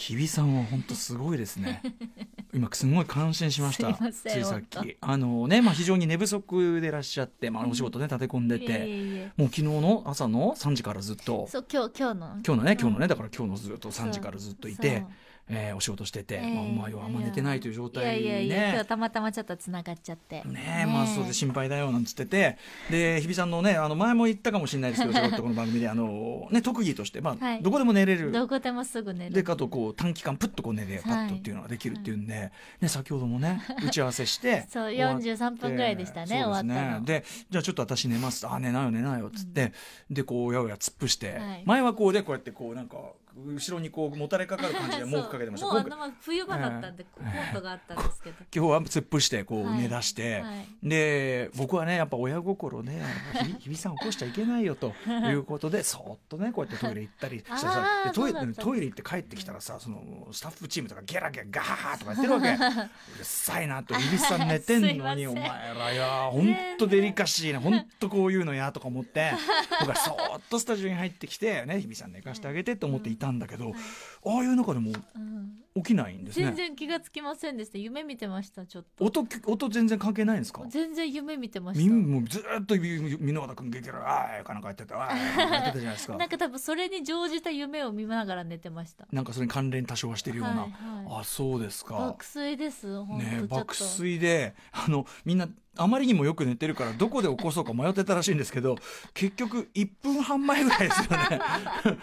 日比さんは本当すごいですね。今すごい感心しました。ついさっき。あのね、まあ、非常に寝不足でいらっしゃって、まあ、お仕事ね立て込んでて、もう昨日の朝の3時からずっと。そう今日今日の。今日のね今日のね、だから今日のずっと3時からずっといて。えー、お仕事してて、えー、まあ、お前はあんま寝てないという状態ねいやいやいや今日たまたまちょっとつながっちゃって。ねねまあそれで心配だよなんつってて。で日比さんのねあの前も言ったかもしれないですけどちょっとこの番組であの、ね、特技として、まあ、はい、どこでも寝れる。どこでもすぐ寝る。でかとこう短期間プッとこう寝れパッとっていうのができるっていうんで、はい、ね、先ほどもね 打ち合わせしてそう43分ぐらいでしたね終わったの。でじゃあちょっと私寝ます。あ寝ないよ寝ないよっつって、うん、でこうやうや突っ伏して、はい、前はこうでこうやってこうなんか後ろにこうもたれかかる感じで毛布かけてました。もう冬場だったんで、コートがあったんですけど。今日は突っ伏してこう寝出して、はい、で僕はねやっぱ親心ね日比 さん起こしちゃいけないよと いうことでそっとねこうやってトイレ行ったりしたさ トイレトイレ行って帰ってきたらさそのスタッフチームとかゲラゲラガーとかやってるわけ。うるさいなと日比さん寝てんのにお前らや本当デリカシーな本当こういうのやとか思って僕はそっとスタジオに入ってきてね日比さん寝かしてあげてと思っていたんだけど、ああいう中でも起きないんですね、全然気がつきませんでした。夢見てましたちょっと。音音全然関係ないんですか？全然夢見てました。もうずっと箕輪田君ゲゲラああかなんかやってた。ああやってたじゃないですか。なんか多分それに乗じた夢を見ながら寝てました。なんかそれに関連多少はしてるような、はいはい、あそうですか。爆睡ですね爆睡であのみんなあまりにもよく寝てるからどこで起こそうか迷ってたらしいんですけど結局1分半前ぐらいですよね。さっ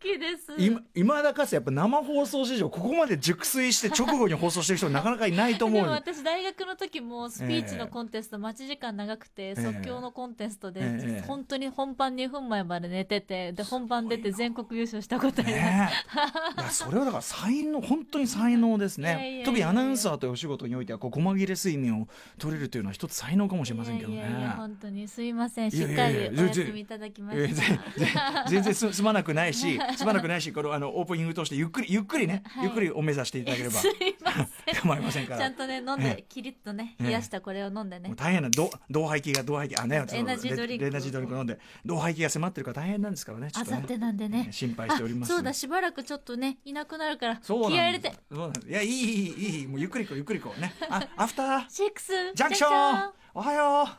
きです。今今だかつてやっぱ生放送史上ここまで熟睡して直後に放送してる人なかなかいないと思うでも私大学の時もスピーチのコンテスト、待ち時間長くて、即興のコンテストで、えー、本当に本番2分前まで寝ててで本番出て全国優勝したことあります、ね、それはだから才能本当に才能ですね。特にアナウンサーというお仕事においてはこう細切れ睡眠を取れるというのは一つ才能かもしれませんけどね。本当にすいません。しっかりお休みいただきました。全然すすまなくないし、すまなくないし、このあのオープニングとしてゆっくりゆっくりね、はい、ゆっくりお目指していただければ 構いませんから。ちゃんとね飲んでキリッとね冷やしたこれを飲んでね。大変な同同排気が同排気あねエナジードリンクエナジードリンク飲んで同排気が迫ってるから大変なんですからね。あさってなんでね心配しております。そうだしばらくちょっとねいなくなるから気合入れて。そうなんいやいいいいいいもうゆっくりこうゆっくりこうね。あ アフターシックスジャンクション。おはよう。は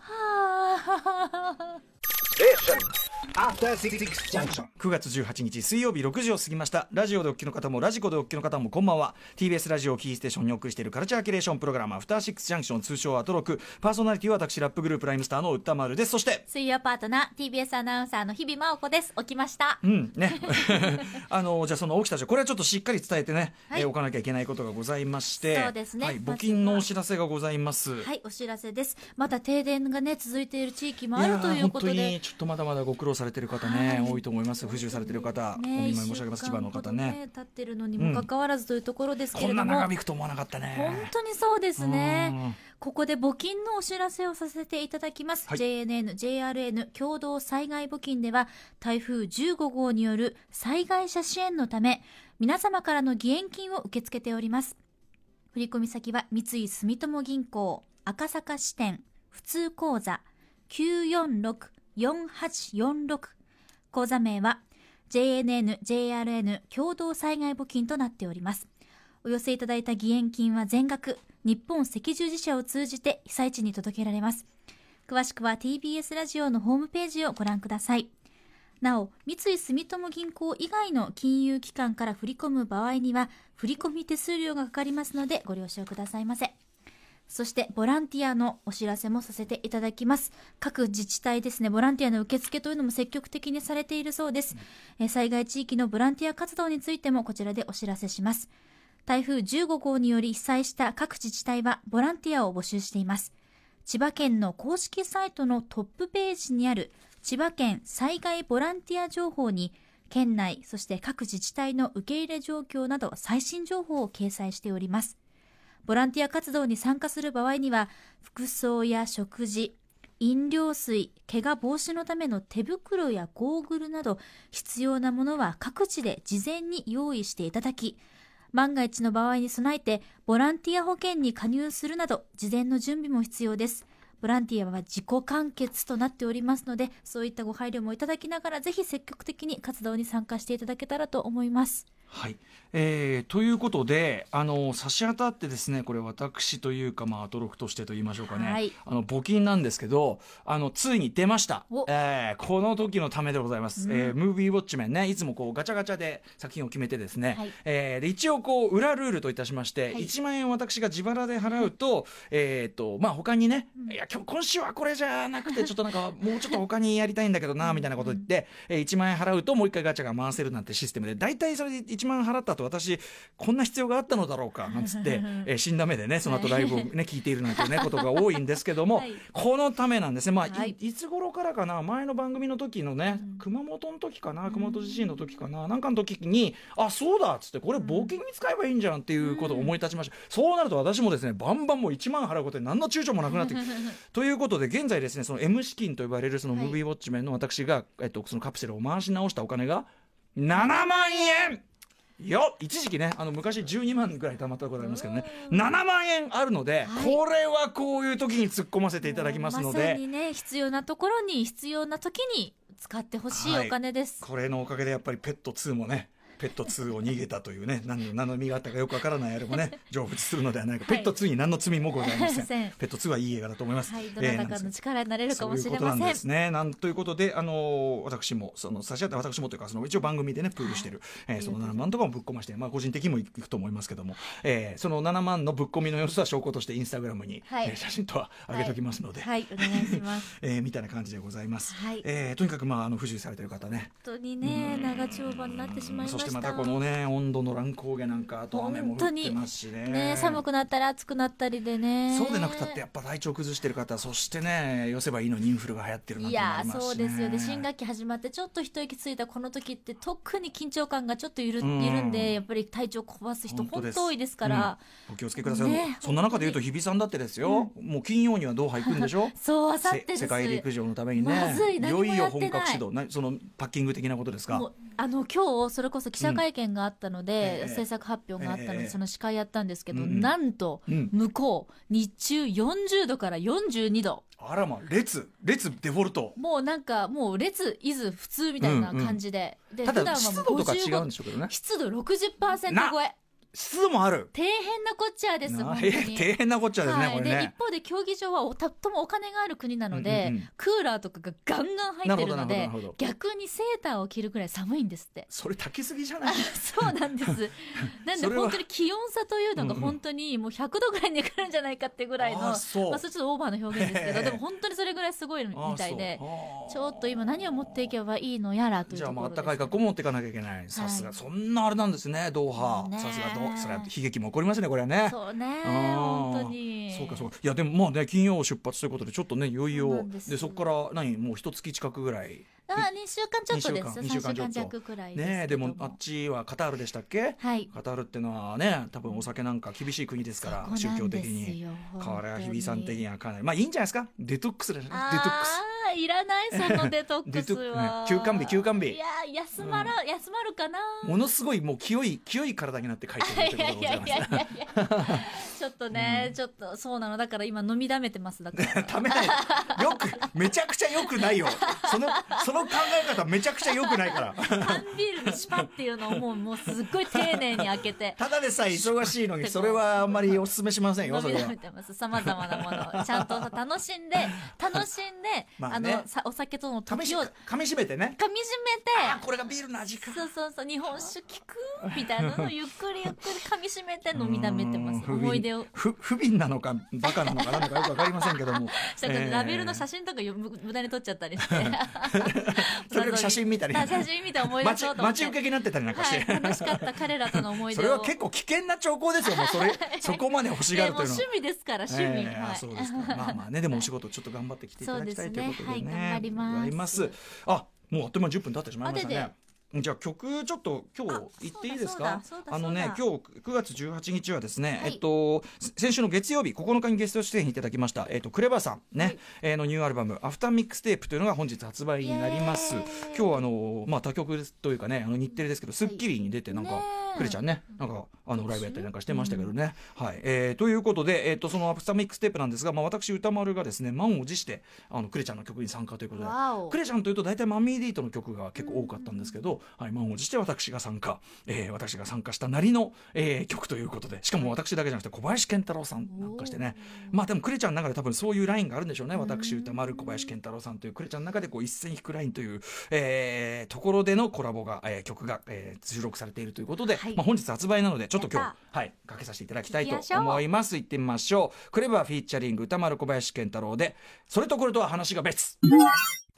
あ。9月18日水曜日6時を過ぎました。ラジオでお聞きの方もラジコでお聞きの方もこんばんは。TBS ラジオキーステーションにお送りしているカルチャーキュレーションプログラムアフターシックスジャンクション通称アトロク。パーソナリティは私ラップグループライムスターの歌丸です。そして水曜パートナー TBS アナウンサーの日々真央子です。起きました。うんね。あのじゃあその起きたこれはちょっとしっかり伝えてね、はい、えー、おかなきゃいけないことがございまして。そうですね、はい、募金のお知らせがございます。はいお知らせです。まだ停電がね続いている地域もあるということで。本当にちょっとまだまだご苦労されてる方ね、はい、多いと思います。不自由されてる方、ね、お見舞い申し上げます千葉の方ね。ね立ってるのにもかかわらずというところですけれども、うん、こんな長引くと思わなかったね。本当にそうですね。ここで募金のお知らせをさせていただきます、はい、JNN、JRN 共同災害募金では台風15号による災害者支援のため皆様からの義援金を受け付けております。振込先は三井住友銀行赤坂支店普通口座4846口座名は JNN、JRN 共同災害募金となっております。お寄せいただいた義援金は全額、日本赤十字社を通じて被災地に届けられます。詳しくは TBS ラジオのホームページをご覧ください。なお、三井住友銀行以外の金融機関から振り込む場合には、振込手数料がかかりますのでご了承くださいませ。そしてボランティアのお知らせもさせていただきます。各自治体ですね、ボランティアの受付というのも積極的にされているそうです。え災害地域のボランティア活動についてもこちらでお知らせします。台風15号により被災した各自治体はボランティアを募集しています。千葉県の公式サイトのトップページにある千葉県災害ボランティア情報に県内、そして各自治体の受け入れ状況など最新情報を掲載しております。ボランティア活動に参加する場合には、服装や食事、飲料水、怪我防止のための手袋やゴーグルなど必要なものは各地で事前に用意していただき、万が一の場合に備えてボランティア保険に加入するなど事前の準備も必要です。ボランティアは自己完結となっておりますので、そういったご配慮もいただきながらぜひ積極的に活動に参加していただけたらと思います。はい。えー、ということであの差し当たってですねこれ私というかまあアトロクとしてと言いましょうかね、はい、あの募金なんですけどあのついに出ました、えー、この時のためでございます、うん、えー、ムービーウォッチメンねいつもこうガチャガチャで作品を決めてですね、はい、えー、で一応こう裏ルールといたしまして、はい、1万円私が自腹で払うと、えっ、とまあ他にね、うん、いや今日今週はこれじゃなくて ちょっとなんかもうちょっと他にやりたいんだけどなみたいなこと言って、えー、1万円払うともう一回ガチャが回せるなんてシステムで大体それで1万円払った後私こんな必要があったのだろうかなんつって、えー、死んだ目でねその後ライブをね、聞いているなんてねことが多いんですけども、はい、このためなんですね。まあ、はい、いつ頃からかな前の番組の時のね、うん、熊本の時かな熊本地震の時かな、うん、なんかの時にあそうだっつってこれ募金に使えばいいんじゃんっていうことを思い立ちました、うん、そうなると私もですねバンバンもう1万払うことに何の躊躇もなくなって ということで現在ですねその M 資金と呼ばれるそのムービーウォッチメンの私が、えっと、そのカプセルを回し直したお金が7万円よ一時期ねあの昔12万ぐらい貯まったことありますけどね。7万円あるので、はい、これはこういう時に突っ込ませていただきますので、まさにね必要なところに必要な時に使ってほしいお金です、はい、これのおかげでやっぱりペット2もねペット2を逃げたというね 何の何の意味があったかよくわからないあれもね 成仏するのではないか、はい、ペット2に何の罪もございません。ペット2はいい映画だと思います、はい、どなたかの力になれるかもしれません、えー、なんですね。なんということであのー、私もその差し当て私もというかその一応番組でねプールしてる、はい、えー、その7万とかもぶっ込ましてまあ個人的にもいくと思いますけども、えー、その7万のぶっ込みの様子は証拠としてインスタグラムに、はい、えー、写真とは上げときますので、はい、はい、お願いします、えー、みたいな感じでございます、はい。えー、とにかくまああの不自由されてる方ね。本当にね長丁場になってしまいましたまたこのね温度の乱高下なんかあと雨も降ってますしね。ね寒くなったり暑くなったりでね。そうでなくたってやっぱ体調崩してる方そしてね寄せばいいのにインフルが流行ってるなんていやそうですよで新学期始まってちょっと一息ついたこの時って特に緊張感がちょっと緩緩ん。でやっぱり体調壊す人本当多いですから、うん、お気をつけください、ね、そんな中でいうと日比さんだってですよ、うん、もう金曜にはドーハ行くんでしょ？そうあさって世界陸上のためにね。いよいよ本格始動。なそのパッキング的なことですか？あの今日それこそ記者会見があったので、うん、制作発表があったので、その司会やったんですけど、なんと向こう日中40度から42度。あらま列列デフォルト。もうなんかもう列イズ普通みたいな感じで、でただ湿度とか違うんでしょうけどね。湿度60%超え湿度もある。底辺なこっちゃです本当に。底辺なこっちゃですね、はい、これね。で一方で競技場はとってもお金がある国なので、うんうんうん、クーラーとかがガンガン入ってるので逆にセーターを着るくらい寒いんですって。それ炊きすぎじゃない？そうなんです。なんで本当に気温差というのが本当にもう100度ぐらいにくるんじゃないかってぐらいのあまあ、それちょっとオーバーな表現ですけどでも本当にそれぐらいすごいみたいでちょっと今何を持っていけばいいのやらというところです、ね、じゃあもうあったかい格好持っていかなきゃいけない。さすが、はい、そんなあれなんですねドーハさすがドそれは悲劇も起こりますねこれはね。そうね本当に。そうかそうか。いやでもまあね金曜出発ということでちょっとねいよいよ。でそこから何もう一月近くぐらいあ2週間ちょっとです。2週間弱くらいねでもあっちはカタールでしたっけ、はい、カタールっていうのはね多分お酒なんか厳しい国ですから宗教的に。これは日比さん的にはかなり。まあいいんじゃないですか？デトックスでデトックス。いらないそのデトックスは。休館日休館日。いや休まら、うん、休まるかな。ものすごいもう清い清い体になって書いてるってことでございます。ちょっとね、うん、ちょっとそうなの。だから今飲みだめてますだから。ためない。よくめちゃくちゃよくないよ。そのその考え方めちゃくちゃよくないから。缶ビールにシパっていうのをもうもうすっごい丁寧に開けて。ただでさえ忙しいのに それはあんまりお勧めしませんよ飲みだめてます？さまざまなものをちゃんと楽しんで楽しんで、まあ、ね、あのさお酒との時を噛みしめてね。噛みしめて。これがビールの味か。そうそうそう日本酒効く？みたいなのをゆっくりゆっくり噛みしめて飲みだめてます。思い出を。不不憫なのかバカなのか何のかよくわかりませんけども。ラベルの写真とか無駄に撮っちゃったりして 写真見たり。写真見て思い出そうと待ち受けになってたりなんかして、はい、楽しかった彼らとの思い出それは結構危険な兆候ですよもうそれそこまで欲しがるというのは、趣味ですから趣味、えー、はい、そうですか。まあまあねでもお仕事ちょっと頑張ってきていただきたいということでね、はい、頑張ります。あもうあっという間10分経ってしまいましたねじゃあ曲ちょっと今日言っていいですか？あのね今日9月18日はですね、はい、えっと先週の月曜日9日にゲスト出演いただきましたえっと KREVAさんね、はい、えー、のニューアルバムアフターミックステープというのが本日発売になります。今日あのまあ他局というかねあの日テレですけど『スッキリ』に出てなんか、はい、クレちゃんねなんかあのライブやったりなんかしてましたけどね、うん、はい、えー、ということでえっとその AFTERMIXTAPE なんですがまあ私宇多丸がですね満を持してあのクレちゃんの曲に参加ということで。クレちゃんというと大体 Mummy-D との曲が結構多かったんですけど、はい、満を持して私が参加、えー、私が参加したなりの、えー、曲ということで。しかも私だけじゃなくて小林賢太郎さんなんかしてね。まあでもクレちゃんの中で多分そういうラインがあるんでしょうね。私宇多丸小林賢太郎さんというクレちゃんの中でこう一線引くラインという、えー、ところでのコラボが、えー、曲が、えー、収録されているということで、はい、まあ、本日発売なのでちょっと今日はいかけさせていただきたいと思います。行ってみましょう。クレバーフィーチャリング歌丸小林健太郎でそれとこれとは話が別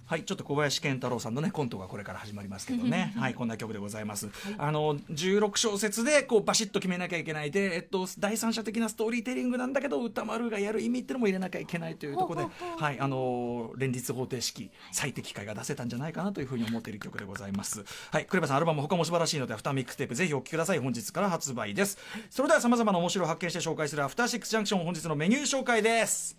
はい、ちょっと小林健太郎さんのねコントがこれから始まりますけどね、はい、こんな曲でございます。はい、あの16小節でこうバシッと決めなきゃいけないで、えっと第三者的なストーリーテリングなんだけど歌丸がやる意味ってのも入れなきゃいけないというところで、はい、あの連立方程式最適解が出せたんじゃないかなというふうに思っている曲でございます。はい、 KREVA さんアルバム他も素晴らしいので AFTERMIXTAPE ぜひお聴きください。本日から発売です。それではさまざまな面白を発見して紹介するアフターシックスジャンクション本日のメニュー紹介です。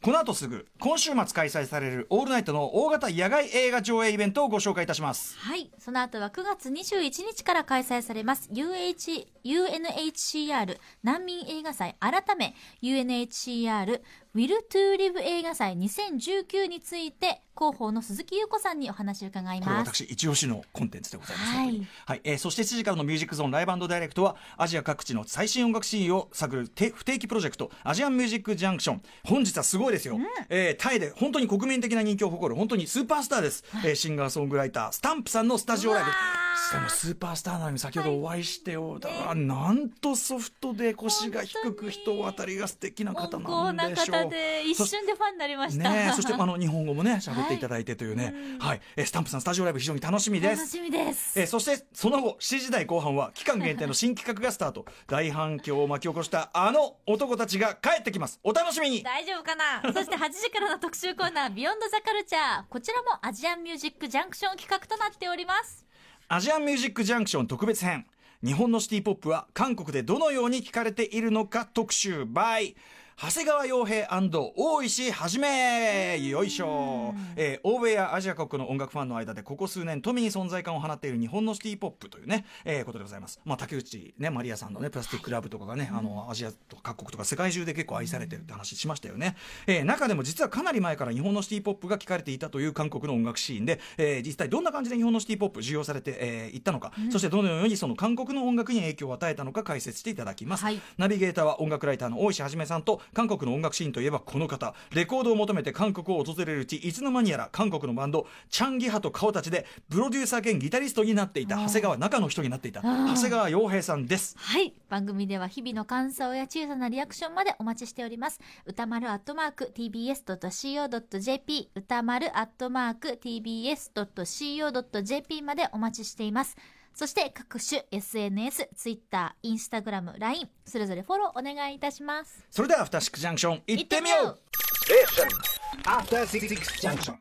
この後すぐ今週末開催されるオールナイトの大型野外映画上映イベントをご紹介いたします。はい。その後は9月21日から開催されます UH UNHCR 難民映画祭改め UNHCR WILL2LIVE 映画祭2019について広報の鈴木優子さんにお話を伺います。私一押しのコンテンツでございます。はい、はい。えー、そして7時からのミュージックゾーンライブダイレクトはアジア各地の最新音楽シーンを探る不定期プロジェクトアジアンミュージックジャンクション。本日はすごいですよ、うん、えー、タイで本当に国民的な人気を誇る本当にスーパースターです、えー、シンガーソングライタースタンプさんのスタジオライブしかもスーパースターなのに先ほどお会いしておだ、はい、なんとソフトで腰が低く人当たりが素敵な方なんでしょう一瞬でファンになりました。ね、そしてあの日本語もね喋っていただいてというね、はい、えスタンプさんスタジオライブ非常に楽しみです。楽しみです。えそしてその後7時台後半は期間限定の新企画がスタート。大反響を巻き起こしたあの男たちが帰ってきます。お楽しみに。大丈夫かな？そして8時からの特集コーナービヨンドザカルチャーこちらもアジアンミュージックジャンクション企画となっております。アジアンミュージックジャンクション特別編。日本のシティポップは韓国でどのように聞かれているのか特集 by 長谷川洋平大石はじめ。よいしょ、えー、欧米やアジア国の音楽ファンの間でここ数年富に存在感を放っている日本のシティポップというね、えー、ことでございます、まあ、竹内、ね、マリアさんのねプラスティックラブとかがね、あのアジアとか各国とか世界中で結構愛されてるって話しましたよね、えー、中でも実はかなり前から日本のシティポップが聞かれていたという韓国の音楽シーンで、えー、実際どんな感じで日本のシティポップ需要されてい、えー、ったのか、うん、そしてどのようにその韓国の音楽に影響を与えたのか解説していただきます、はい、ナビゲーターは音楽ライターの大石はじめさんと韓国の音楽シーンンといえばこの方。レコードを求めて韓国を訪れるうちいつの間にやら韓国のバンドチャンギハと顔たちでプロデューサー兼ギタリストになっていた長谷川中の人になっていた長谷川洋平さんです。はい。番組では日々の感想や小さなリアクションまでお待ちしております。歌丸アットマーク tbs.co.jp 歌丸アットマーク tbs.co.jp までお待ちしていますそして各種 SNS、Twitter、Instagram、LINE、それぞれフォローお願いいたします。それではアフターシックスジャンクション行ってみよう。アフターシックスジャンクション